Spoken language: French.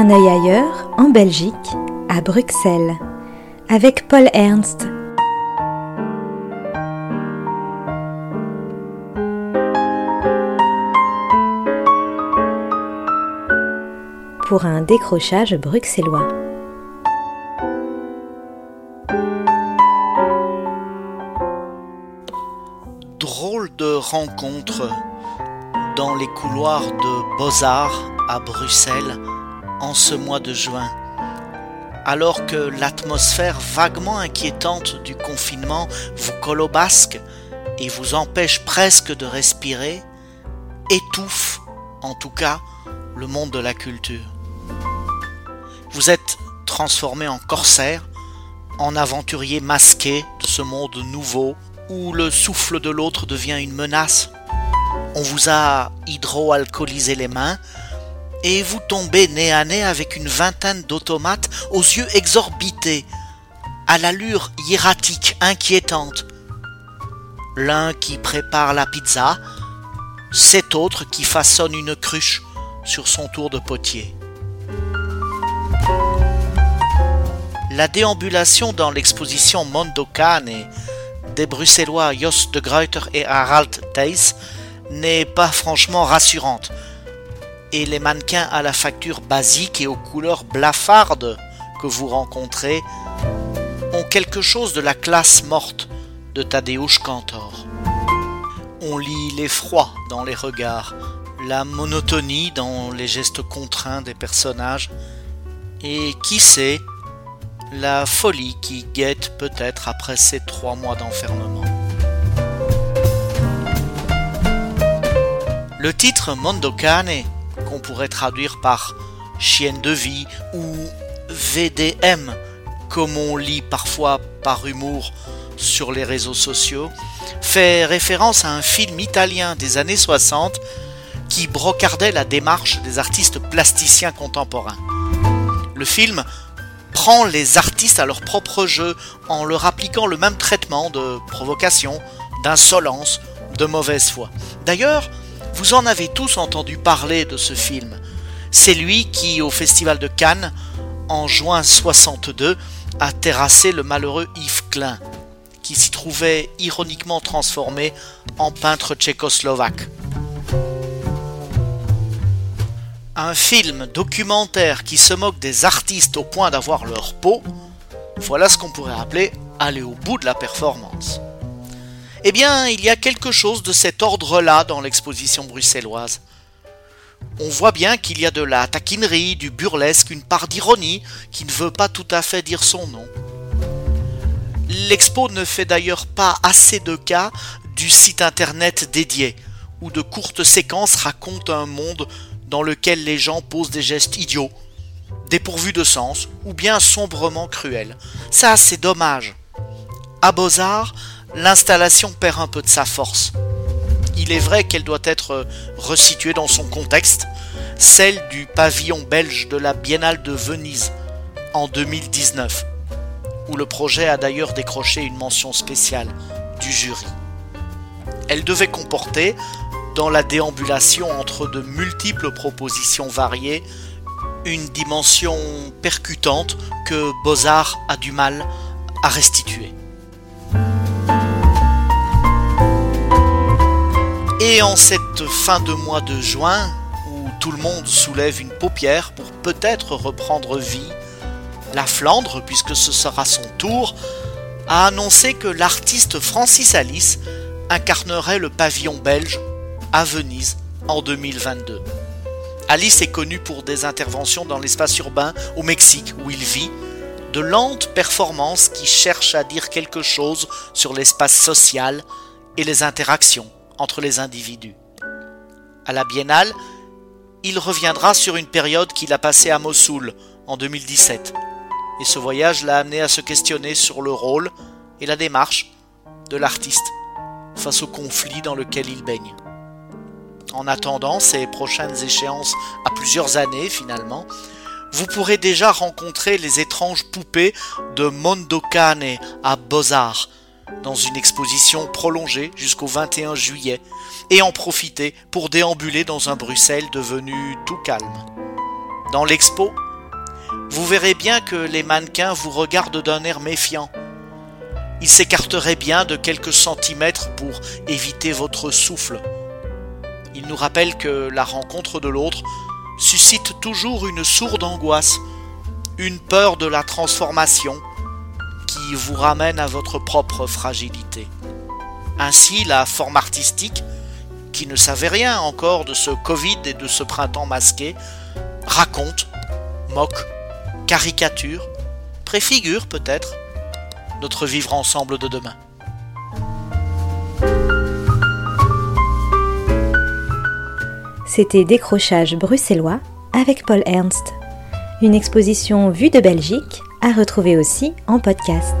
Un œil ailleurs, en Belgique, à Bruxelles, avec Paul Ernst. Pour un décrochage bruxellois. Drôle de rencontre dans les couloirs de Beaux-Arts à Bruxelles en ce mois de juin. Alors que l'atmosphère vaguement inquiétante du confinement vous colle au basque et vous empêche presque de respirer, étouffe, en tout cas, le monde de la culture. Vous êtes transformé en corsaire, en aventurier masqué de ce monde nouveau où le souffle de l'autre devient une menace. On vous a hydroalcoolisé les mains, et vous tombez nez à nez avec une vingtaine d'automates aux yeux exorbités, à l'allure hiératique inquiétante. L'un qui prépare la pizza, cet autre qui façonne une cruche sur son tour de potier. La déambulation dans l'exposition Mondokane des Bruxellois Jos de Gruyter et Harald Thijs n'est pas franchement rassurante et les mannequins à la facture basique et aux couleurs blafardes que vous rencontrez ont quelque chose de la classe morte de Tadeusz Kantor. On lit l'effroi dans les regards, la monotonie dans les gestes contraints des personnages, et qui sait, la folie qui guette peut-être après ces trois mois d'enfermement. Le titre Mondokane pourrait traduire par chienne de vie ou VDM, comme on lit parfois par humour sur les réseaux sociaux, fait référence à un film italien des années 60 qui brocardait la démarche des artistes plasticiens contemporains. Le film prend les artistes à leur propre jeu en leur appliquant le même traitement de provocation, d'insolence, de mauvaise foi. D'ailleurs, vous en avez tous entendu parler de ce film. C'est lui qui, au Festival de Cannes, en juin 62, a terrassé le malheureux Yves Klein, qui s'y trouvait ironiquement transformé en peintre tchécoslovaque. Un film documentaire qui se moque des artistes au point d'avoir leur peau, voilà ce qu'on pourrait appeler aller au bout de la performance. Eh bien, il y a quelque chose de cet ordre-là dans l'exposition bruxelloise. On voit bien qu'il y a de la taquinerie, du burlesque, une part d'ironie qui ne veut pas tout à fait dire son nom. L'expo ne fait d'ailleurs pas assez de cas du site internet dédié, où de courtes séquences racontent un monde dans lequel les gens posent des gestes idiots, dépourvus de sens, ou bien sombrement cruels. Ça, c'est dommage. À Beaux-Arts, l'installation perd un peu de sa force. Il est vrai qu'elle doit être resituée dans son contexte, celle du pavillon belge de la Biennale de Venise en 2019, où le projet a d'ailleurs décroché une mention spéciale du jury. Elle devait comporter, dans la déambulation entre de multiples propositions variées, une dimension percutante que Beaux-Arts a du mal à restituer. Et en cette fin de mois de juin, où tout le monde soulève une paupière pour peut-être reprendre vie, la Flandre, puisque ce sera son tour, a annoncé que l'artiste Francis Alice incarnerait le pavillon belge à Venise en 2022. Alice est connu pour des interventions dans l'espace urbain au Mexique où il vit, de lentes performances qui cherchent à dire quelque chose sur l'espace social et les interactions entre les individus. À la biennale, il reviendra sur une période qu'il a passée à Mossoul en 2017. Et ce voyage l'a amené à se questionner sur le rôle et la démarche de l'artiste face au conflit dans lequel il baigne. En attendant ces prochaines échéances à plusieurs années finalement, vous pourrez déjà rencontrer les étranges poupées de Mondokane à Beaux-Arts, dans une exposition prolongée jusqu'au 21 juillet et en profiter pour déambuler dans un Bruxelles devenu tout calme. Dans l'expo, vous verrez bien que les mannequins vous regardent d'un air méfiant. Ils s'écarteraient bien de quelques centimètres pour éviter votre souffle. Ils nous rappellent que la rencontre de l'autre suscite toujours une sourde angoisse, une peur de la transformation vous ramène à votre propre fragilité. Ainsi, la forme artistique, qui ne savait rien encore de ce Covid et de ce printemps masqué, raconte, moque, caricature, préfigure peut-être notre vivre ensemble de demain. C'était Décrochage bruxellois avec Paul Ernst. Une exposition vue de Belgique à retrouver aussi en podcast.